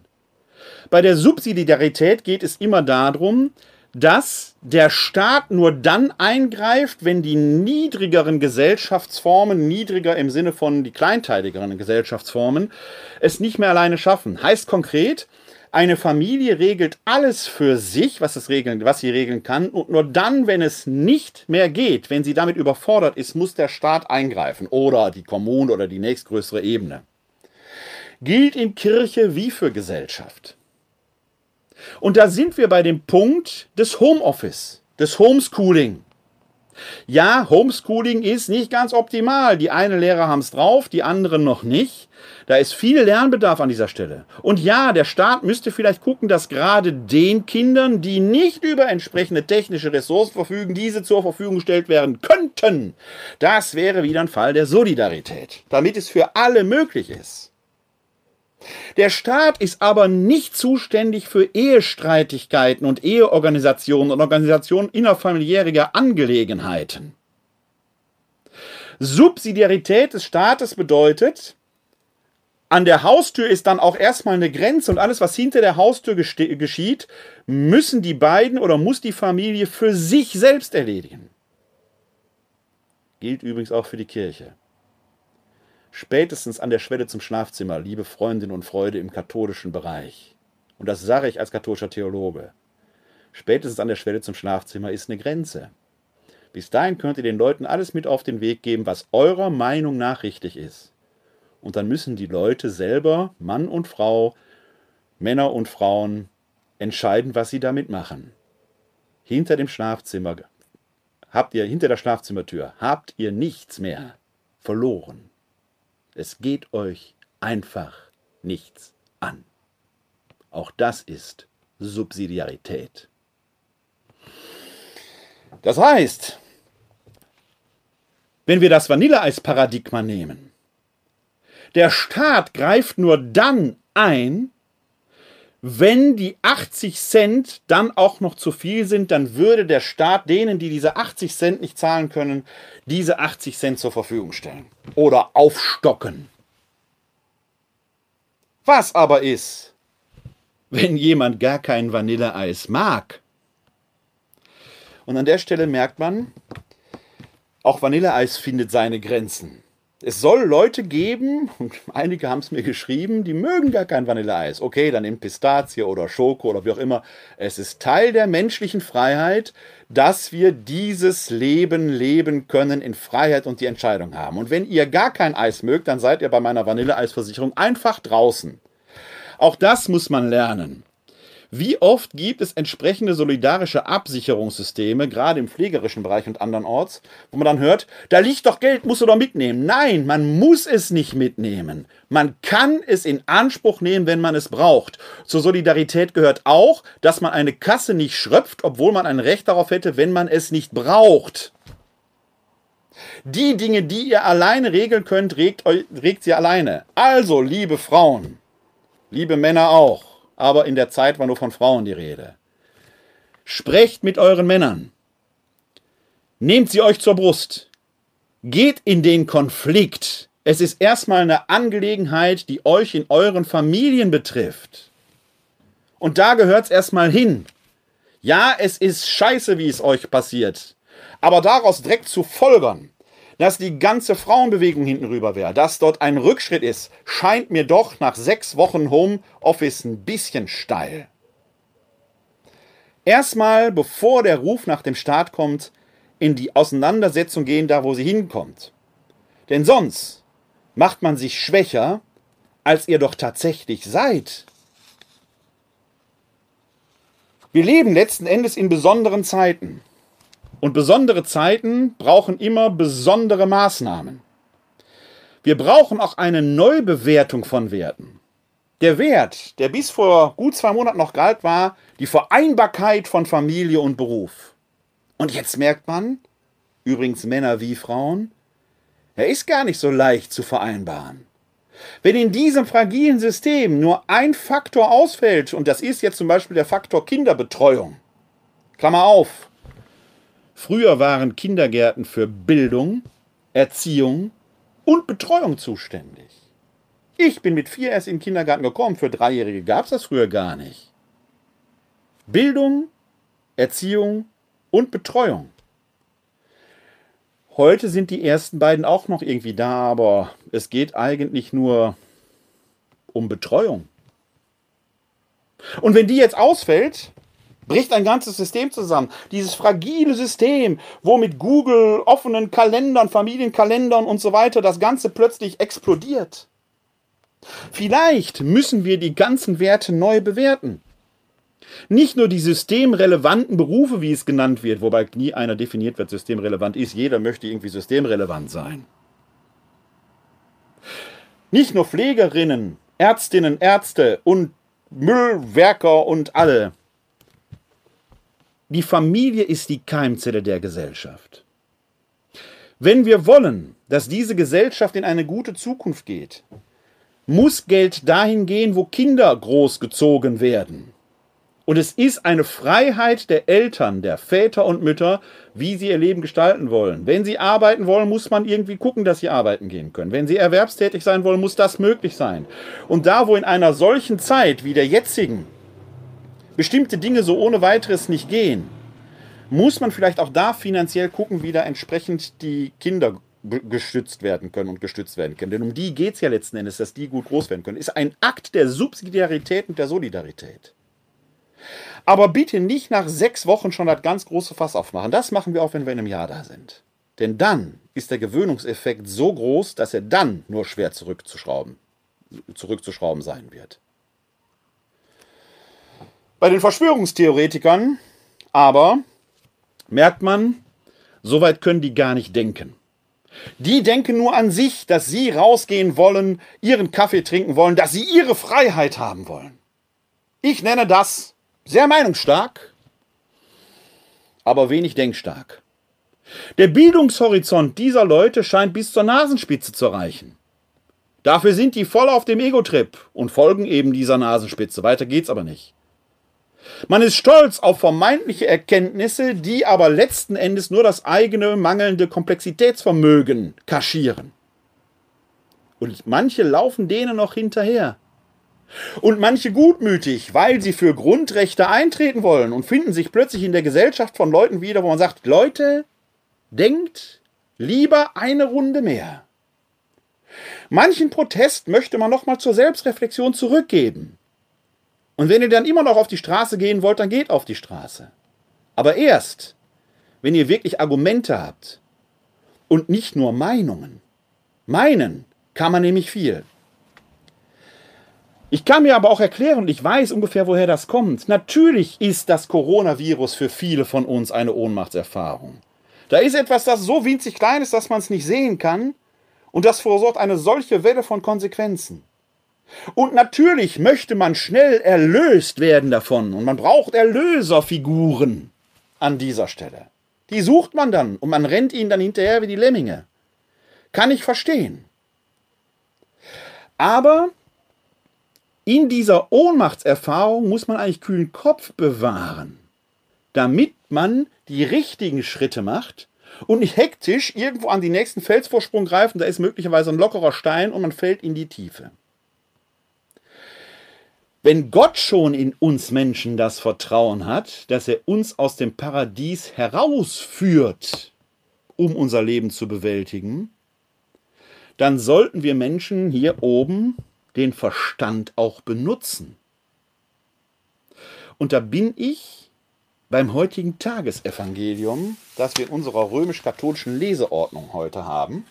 Bei der Subsidiarität geht es immer darum, dass der Staat nur dann eingreift, wenn die niedrigeren Gesellschaftsformen, niedriger im Sinne von die kleinteiligeren Gesellschaftsformen, es nicht mehr alleine schaffen. Heißt konkret, eine Familie regelt alles für sich, was, es regeln, was sie regeln kann. Und nur dann, wenn es nicht mehr geht, wenn sie damit überfordert ist, muss der Staat eingreifen oder die Kommune oder die nächstgrößere Ebene. Gilt in Kirche wie für Gesellschaft. Und da sind wir bei dem Punkt des Homeoffice, des Homeschooling. Ja, Homeschooling ist nicht ganz optimal. Die einen Lehrer haben es drauf, die anderen noch nicht. Da ist viel Lernbedarf an dieser Stelle. Und ja, der Staat müsste vielleicht gucken, dass gerade den Kindern, die nicht über entsprechende technische Ressourcen verfügen, diese zur Verfügung gestellt werden könnten. Das wäre wieder ein Fall der Solidarität, damit es für alle möglich ist. Der Staat ist aber nicht zuständig für Ehestreitigkeiten und Eheorganisationen und Organisationen innerfamiliärer Angelegenheiten. Subsidiarität des Staates bedeutet, an der Haustür ist dann auch erstmal eine Grenze und alles, was hinter der Haustür geschieht, müssen die beiden oder muss die Familie für sich selbst erledigen. Gilt übrigens auch für die Kirche. Spätestens an der Schwelle zum Schlafzimmer, liebe Freundinnen und Freunde im katholischen Bereich, und das sage ich als katholischer Theologe, spätestens an der Schwelle zum Schlafzimmer ist eine Grenze. Bis dahin könnt ihr den Leuten alles mit auf den Weg geben, was eurer Meinung nach richtig ist. Und dann müssen die Leute selber, Mann und Frau, Männer und Frauen, entscheiden, was sie damit machen. Hinter dem Schlafzimmer habt ihr, hinter der Schlafzimmertür, habt ihr nichts mehr verloren. Es geht euch einfach nichts an. Auch das ist Subsidiarität. Das heißt, wenn wir das Vanilleeis-Paradigma nehmen, der Staat greift nur dann ein, wenn die 80 Cent dann auch noch zu viel sind, dann würde der Staat denen, die diese 80 Cent nicht zahlen können, diese 80 Cent zur Verfügung stellen oder aufstocken. Was aber ist, wenn jemand gar kein Vanilleeis mag? Und an der Stelle merkt man, auch Vanilleeis findet seine Grenzen. Es soll Leute geben, und <laughs> einige haben es mir geschrieben, die mögen gar kein Vanilleeis. Okay, dann in Pistazie oder Schoko oder wie auch immer. Es ist Teil der menschlichen Freiheit, dass wir dieses Leben leben können in Freiheit und die Entscheidung haben. Und wenn ihr gar kein Eis mögt, dann seid ihr bei meiner Vanilleeisversicherung einfach draußen. Auch das muss man lernen. Wie oft gibt es entsprechende solidarische Absicherungssysteme, gerade im pflegerischen Bereich und andernorts, wo man dann hört, da liegt doch Geld, musst du doch mitnehmen. Nein, man muss es nicht mitnehmen. Man kann es in Anspruch nehmen, wenn man es braucht. Zur Solidarität gehört auch, dass man eine Kasse nicht schröpft, obwohl man ein Recht darauf hätte, wenn man es nicht braucht. Die Dinge, die ihr alleine regeln könnt, regt, regt sie alleine. Also, liebe Frauen, liebe Männer auch, aber in der Zeit war nur von Frauen die Rede. Sprecht mit euren Männern. Nehmt sie euch zur Brust. Geht in den Konflikt. Es ist erstmal eine Angelegenheit, die euch in euren Familien betrifft. Und da gehört es erstmal hin. Ja, es ist scheiße, wie es euch passiert. Aber daraus direkt zu folgern, dass die ganze Frauenbewegung hinten rüber wäre, dass dort ein Rückschritt ist, scheint mir doch nach sechs Wochen Homeoffice ein bisschen steil. Erstmal, bevor der Ruf nach dem Staat kommt, in die Auseinandersetzung gehen, da wo sie hinkommt. Denn sonst macht man sich schwächer, als ihr doch tatsächlich seid. Wir leben letzten Endes in besonderen Zeiten. Und besondere Zeiten brauchen immer besondere Maßnahmen. Wir brauchen auch eine Neubewertung von Werten. Der Wert, der bis vor gut zwei Monaten noch galt, war die Vereinbarkeit von Familie und Beruf. Und jetzt merkt man, übrigens Männer wie Frauen, er ist gar nicht so leicht zu vereinbaren. Wenn in diesem fragilen System nur ein Faktor ausfällt, und das ist jetzt zum Beispiel der Faktor Kinderbetreuung, Klammer auf, Früher waren Kindergärten für Bildung, Erziehung und Betreuung zuständig. Ich bin mit vier erst in den Kindergarten gekommen. Für Dreijährige gab es das früher gar nicht. Bildung, Erziehung und Betreuung. Heute sind die ersten beiden auch noch irgendwie da, aber es geht eigentlich nur um Betreuung. Und wenn die jetzt ausfällt, bricht ein ganzes System zusammen. Dieses fragile System, wo mit Google, offenen Kalendern, Familienkalendern und so weiter das Ganze plötzlich explodiert. Vielleicht müssen wir die ganzen Werte neu bewerten. Nicht nur die systemrelevanten Berufe, wie es genannt wird, wobei nie einer definiert wird, systemrelevant ist. Jeder möchte irgendwie systemrelevant sein. Nicht nur Pflegerinnen, Ärztinnen, Ärzte und Müllwerker und alle die Familie ist die Keimzelle der Gesellschaft. Wenn wir wollen, dass diese Gesellschaft in eine gute Zukunft geht, muss Geld dahin gehen, wo Kinder großgezogen werden. Und es ist eine Freiheit der Eltern, der Väter und Mütter, wie sie ihr Leben gestalten wollen. Wenn sie arbeiten wollen, muss man irgendwie gucken, dass sie arbeiten gehen können. Wenn sie erwerbstätig sein wollen, muss das möglich sein. Und da, wo in einer solchen Zeit wie der jetzigen bestimmte Dinge so ohne weiteres nicht gehen, muss man vielleicht auch da finanziell gucken, wie da entsprechend die Kinder gestützt werden können und gestützt werden können. Denn um die geht es ja letzten Endes, dass die gut groß werden können. Ist ein Akt der Subsidiarität und der Solidarität. Aber bitte nicht nach sechs Wochen schon das ganz große Fass aufmachen. Das machen wir auch, wenn wir in einem Jahr da sind. Denn dann ist der Gewöhnungseffekt so groß, dass er dann nur schwer zurückzuschrauben, zurückzuschrauben sein wird. Bei den Verschwörungstheoretikern aber merkt man, so weit können die gar nicht denken. Die denken nur an sich, dass sie rausgehen wollen, ihren Kaffee trinken wollen, dass sie ihre Freiheit haben wollen. Ich nenne das sehr meinungsstark, aber wenig denkstark. Der Bildungshorizont dieser Leute scheint bis zur Nasenspitze zu reichen. Dafür sind die voll auf dem Ego-Trip und folgen eben dieser Nasenspitze. Weiter geht's aber nicht. Man ist stolz auf vermeintliche Erkenntnisse, die aber letzten Endes nur das eigene mangelnde Komplexitätsvermögen kaschieren. Und manche laufen denen noch hinterher. Und manche gutmütig, weil sie für Grundrechte eintreten wollen und finden sich plötzlich in der Gesellschaft von Leuten wieder, wo man sagt, Leute, denkt lieber eine Runde mehr. Manchen Protest möchte man noch mal zur Selbstreflexion zurückgeben. Und wenn ihr dann immer noch auf die Straße gehen wollt, dann geht auf die Straße. Aber erst, wenn ihr wirklich Argumente habt und nicht nur Meinungen. Meinen kann man nämlich viel. Ich kann mir aber auch erklären, ich weiß ungefähr, woher das kommt. Natürlich ist das Coronavirus für viele von uns eine Ohnmachtserfahrung. Da ist etwas, das so winzig klein ist, dass man es nicht sehen kann, und das versorgt eine solche Welle von Konsequenzen. Und natürlich möchte man schnell erlöst werden davon. Und man braucht Erlöserfiguren an dieser Stelle. Die sucht man dann und man rennt ihnen dann hinterher wie die Lemminge. Kann ich verstehen. Aber in dieser Ohnmachtserfahrung muss man eigentlich kühlen Kopf bewahren, damit man die richtigen Schritte macht und nicht hektisch irgendwo an den nächsten Felsvorsprung greift und da ist möglicherweise ein lockerer Stein und man fällt in die Tiefe. Wenn Gott schon in uns Menschen das Vertrauen hat, dass er uns aus dem Paradies herausführt, um unser Leben zu bewältigen, dann sollten wir Menschen hier oben den Verstand auch benutzen. Und da bin ich beim heutigen Tagesevangelium, das wir in unserer römisch-katholischen Leseordnung heute haben.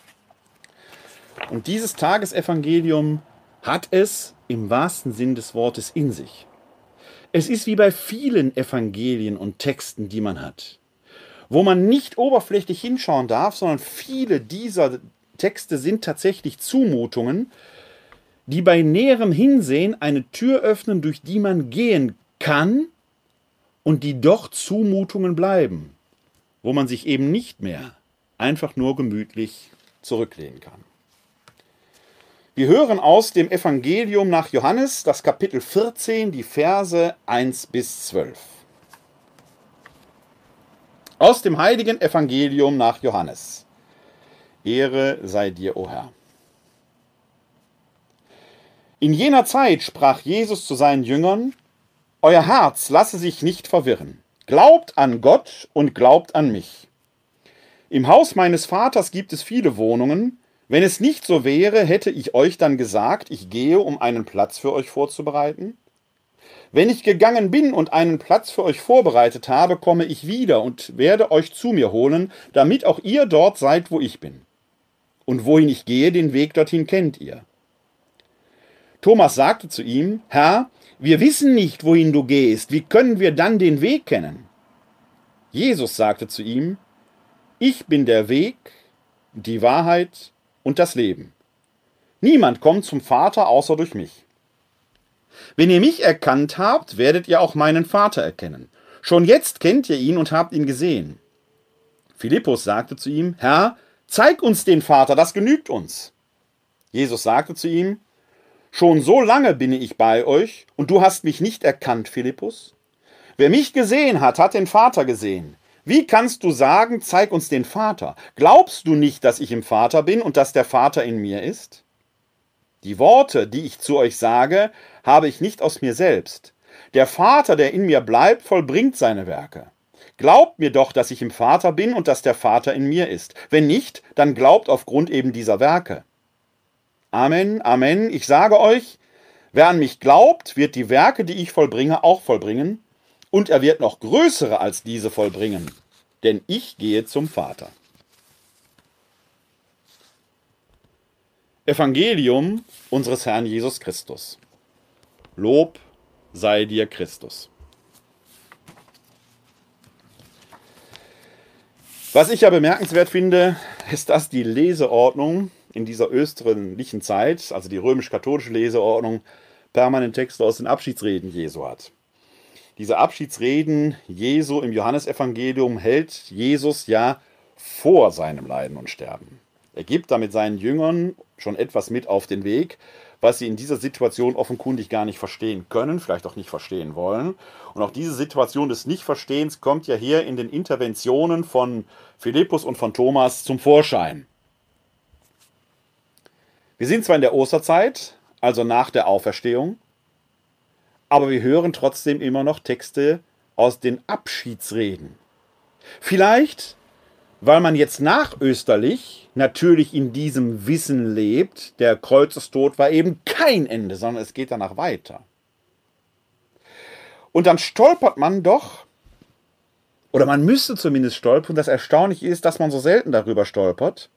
Und dieses Tagesevangelium hat es im wahrsten Sinn des Wortes in sich. Es ist wie bei vielen Evangelien und Texten, die man hat, wo man nicht oberflächlich hinschauen darf, sondern viele dieser Texte sind tatsächlich Zumutungen, die bei näherem Hinsehen eine Tür öffnen, durch die man gehen kann und die doch Zumutungen bleiben, wo man sich eben nicht mehr einfach nur gemütlich zurücklehnen kann. Wir hören aus dem Evangelium nach Johannes, das Kapitel 14, die Verse 1 bis 12. Aus dem heiligen Evangelium nach Johannes. Ehre sei dir, o Herr. In jener Zeit sprach Jesus zu seinen Jüngern, Euer Herz lasse sich nicht verwirren. Glaubt an Gott und glaubt an mich. Im Haus meines Vaters gibt es viele Wohnungen, wenn es nicht so wäre, hätte ich euch dann gesagt, ich gehe, um einen Platz für euch vorzubereiten? Wenn ich gegangen bin und einen Platz für euch vorbereitet habe, komme ich wieder und werde euch zu mir holen, damit auch ihr dort seid, wo ich bin. Und wohin ich gehe, den Weg dorthin kennt ihr. Thomas sagte zu ihm, Herr, wir wissen nicht, wohin du gehst, wie können wir dann den Weg kennen? Jesus sagte zu ihm, Ich bin der Weg, die Wahrheit und das Leben. Niemand kommt zum Vater außer durch mich. Wenn ihr mich erkannt habt, werdet ihr auch meinen Vater erkennen. Schon jetzt kennt ihr ihn und habt ihn gesehen. Philippus sagte zu ihm, Herr, zeig uns den Vater, das genügt uns. Jesus sagte zu ihm, Schon so lange bin ich bei euch und du hast mich nicht erkannt, Philippus? Wer mich gesehen hat, hat den Vater gesehen. Wie kannst du sagen, zeig uns den Vater? Glaubst du nicht, dass ich im Vater bin und dass der Vater in mir ist? Die Worte, die ich zu euch sage, habe ich nicht aus mir selbst. Der Vater, der in mir bleibt, vollbringt seine Werke. Glaubt mir doch, dass ich im Vater bin und dass der Vater in mir ist. Wenn nicht, dann glaubt aufgrund eben dieser Werke. Amen, Amen. Ich sage euch, wer an mich glaubt, wird die Werke, die ich vollbringe, auch vollbringen, und er wird noch größere als diese vollbringen, denn ich gehe zum Vater. Evangelium unseres Herrn Jesus Christus. Lob sei dir Christus. Was ich ja bemerkenswert finde, ist, dass die Leseordnung in dieser österlichen Zeit, also die römisch-katholische Leseordnung, permanent Texte aus den Abschiedsreden Jesu hat. Diese Abschiedsreden Jesu im Johannesevangelium hält Jesus ja vor seinem Leiden und Sterben. Er gibt damit seinen Jüngern schon etwas mit auf den Weg, was sie in dieser Situation offenkundig gar nicht verstehen können, vielleicht auch nicht verstehen wollen. Und auch diese Situation des Nichtverstehens kommt ja hier in den Interventionen von Philippus und von Thomas zum Vorschein. Wir sind zwar in der Osterzeit, also nach der Auferstehung, aber wir hören trotzdem immer noch Texte aus den Abschiedsreden. Vielleicht, weil man jetzt nachösterlich natürlich in diesem Wissen lebt, der Kreuzestod war eben kein Ende, sondern es geht danach weiter. Und dann stolpert man doch, oder man müsste zumindest stolpern, das Erstaunliche ist, dass man so selten darüber stolpert,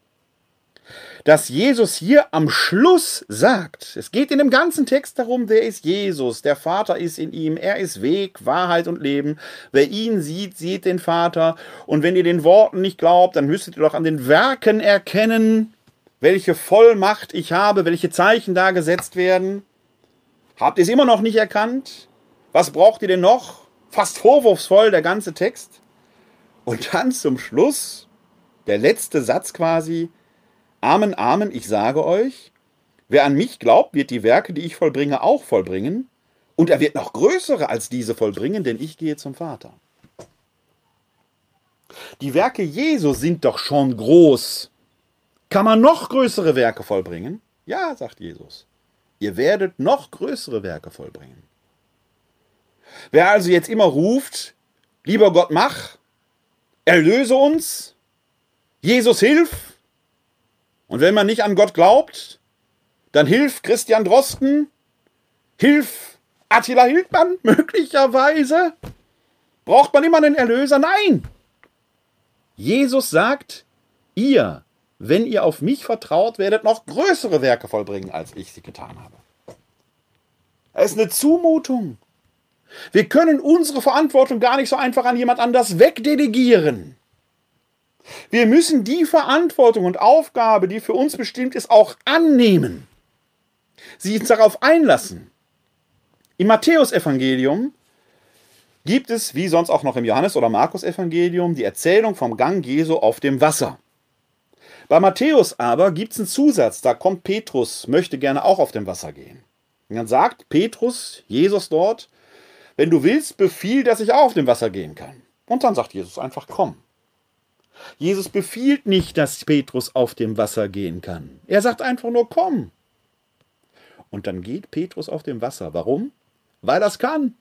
dass Jesus hier am Schluss sagt, es geht in dem ganzen Text darum, wer ist Jesus, der Vater ist in ihm, er ist Weg, Wahrheit und Leben, wer ihn sieht, sieht den Vater, und wenn ihr den Worten nicht glaubt, dann müsstet ihr doch an den Werken erkennen, welche Vollmacht ich habe, welche Zeichen da gesetzt werden. Habt ihr es immer noch nicht erkannt? Was braucht ihr denn noch? Fast vorwurfsvoll der ganze Text. Und dann zum Schluss, der letzte Satz quasi, Amen, Amen, ich sage euch, wer an mich glaubt, wird die Werke, die ich vollbringe, auch vollbringen, und er wird noch größere als diese vollbringen, denn ich gehe zum Vater. Die Werke Jesu sind doch schon groß. Kann man noch größere Werke vollbringen? Ja, sagt Jesus. Ihr werdet noch größere Werke vollbringen. Wer also jetzt immer ruft, lieber Gott, mach, erlöse uns, Jesus hilf, und wenn man nicht an Gott glaubt, dann hilft Christian Drosten, hilft Attila Hildmann möglicherweise. Braucht man immer einen Erlöser? Nein! Jesus sagt, ihr, wenn ihr auf mich vertraut, werdet noch größere Werke vollbringen, als ich sie getan habe. Es ist eine Zumutung. Wir können unsere Verantwortung gar nicht so einfach an jemand anders wegdelegieren. Wir müssen die Verantwortung und Aufgabe, die für uns bestimmt ist, auch annehmen. Sie uns darauf einlassen. Im Matthäusevangelium gibt es, wie sonst auch noch im Johannes- oder Markus-Evangelium, die Erzählung vom Gang Jesu auf dem Wasser. Bei Matthäus aber gibt es einen Zusatz, da kommt Petrus, möchte gerne auch auf dem Wasser gehen. Und dann sagt Petrus, Jesus dort, wenn du willst, befiehl, dass ich auch auf dem Wasser gehen kann. Und dann sagt Jesus einfach, komm. Jesus befiehlt nicht, dass Petrus auf dem Wasser gehen kann. Er sagt einfach nur, komm. Und dann geht Petrus auf dem Wasser. Warum? Weil das kann.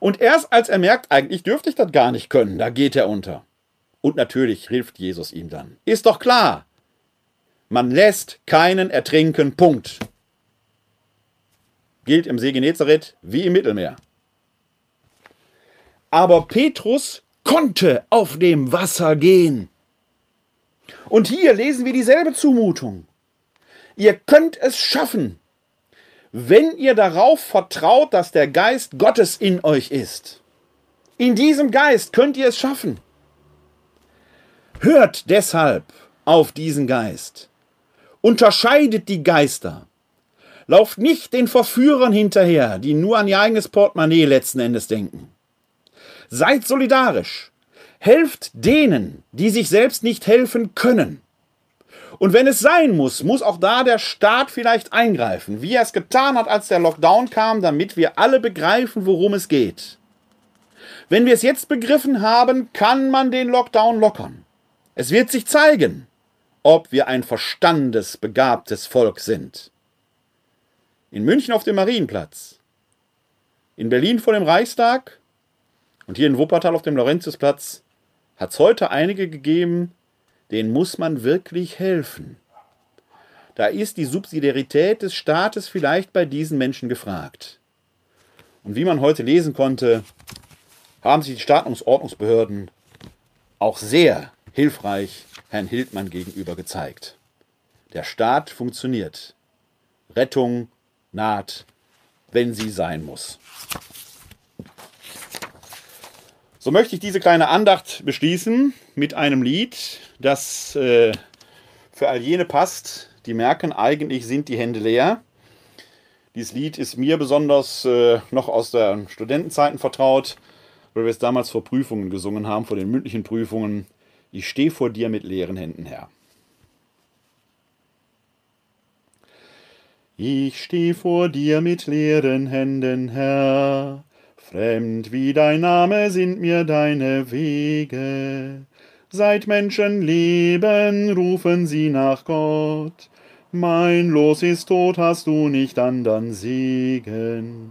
Und erst als er merkt, eigentlich dürfte ich das gar nicht können, da geht er unter. Und natürlich hilft Jesus ihm dann. Ist doch klar. Man lässt keinen ertrinken. Punkt. Gilt im See Genezareth wie im Mittelmeer. Aber Petrus konnte auf dem Wasser gehen. Und hier lesen wir dieselbe Zumutung. Ihr könnt es schaffen, wenn ihr darauf vertraut, dass der Geist Gottes in euch ist. In diesem Geist könnt ihr es schaffen. Hört deshalb auf diesen Geist. Unterscheidet die Geister. Lauft nicht den Verführern hinterher, die nur an ihr eigenes Portemonnaie letzten Endes denken. Seid solidarisch. Helft denen, die sich selbst nicht helfen können. Und wenn es sein muss, muss auch da der Staat vielleicht eingreifen, wie er es getan hat, als der Lockdown kam, damit wir alle begreifen, worum es geht. Wenn wir es jetzt begriffen haben, kann man den Lockdown lockern. Es wird sich zeigen, ob wir ein verstandesbegabtes Volk sind. In München auf dem Marienplatz, in Berlin vor dem Reichstag und hier in Wuppertal auf dem Laurentiusplatz hat es heute einige gegeben, denen muss man wirklich helfen. Da ist die Subsidiarität des Staates vielleicht bei diesen Menschen gefragt. Und wie man heute lesen konnte, haben sich die Staatungsordnungsbehörden auch sehr hilfreich Herrn Hildmann gegenüber gezeigt. Der Staat funktioniert. Rettung naht, wenn sie sein muss. So möchte ich diese kleine Andacht beschließen mit einem Lied, das äh, für all jene passt, die merken, eigentlich sind die Hände leer. Dieses Lied ist mir besonders äh, noch aus den Studentenzeiten vertraut, weil wir es damals vor Prüfungen gesungen haben, vor den mündlichen Prüfungen. Ich stehe vor dir mit leeren Händen, Herr. Ich steh vor dir mit leeren Händen, Herr. Fremd wie dein Name sind mir deine Wege. Seit Menschen leben, rufen sie nach Gott. Mein Los ist tot, hast du nicht andern Segen.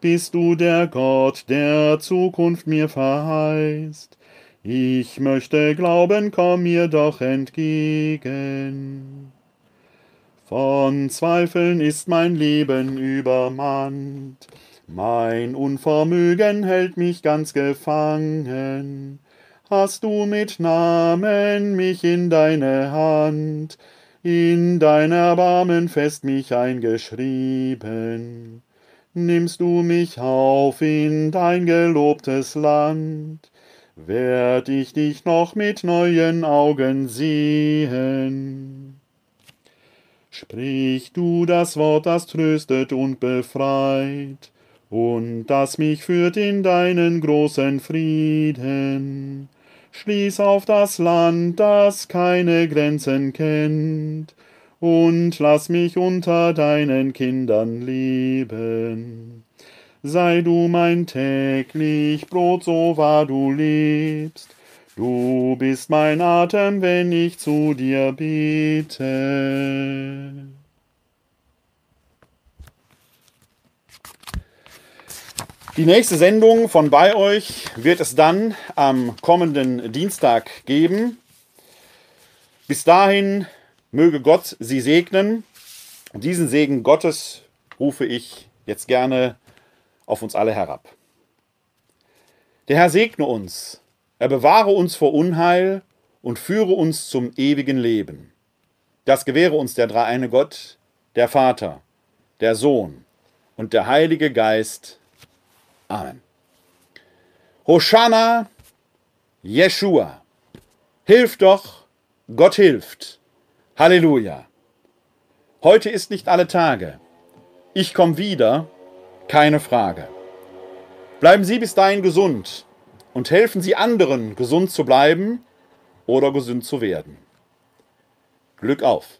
Bist du der Gott, der Zukunft mir verheißt? Ich möchte glauben, komm mir doch entgegen. Von Zweifeln ist mein Leben übermannt. Mein Unvermögen hält mich ganz gefangen. Hast du mit Namen mich in deine Hand, in dein Erbarmen fest mich eingeschrieben. Nimmst du mich auf in dein gelobtes Land, werd ich dich noch mit neuen Augen sehen. Sprich du das Wort, das tröstet und befreit, und das mich führt in deinen großen Frieden. Schließ auf das Land, das keine Grenzen kennt, und lass mich unter deinen Kindern leben. Sei du mein täglich Brot, so wahr du lebst, du bist mein Atem, wenn ich zu dir bete. Die nächste Sendung von bei euch wird es dann am kommenden Dienstag geben. Bis dahin möge Gott Sie segnen. Diesen Segen Gottes rufe ich jetzt gerne auf uns alle herab. Der Herr segne uns, er bewahre uns vor Unheil und führe uns zum ewigen Leben. Das gewähre uns der dreieine Gott, der Vater, der Sohn und der Heilige Geist. Amen. Hosanna, Jeshua. Hilf doch, Gott hilft. Halleluja. Heute ist nicht alle Tage. Ich komme wieder, keine Frage. Bleiben Sie bis dahin gesund und helfen Sie anderen, gesund zu bleiben oder gesund zu werden. Glück auf!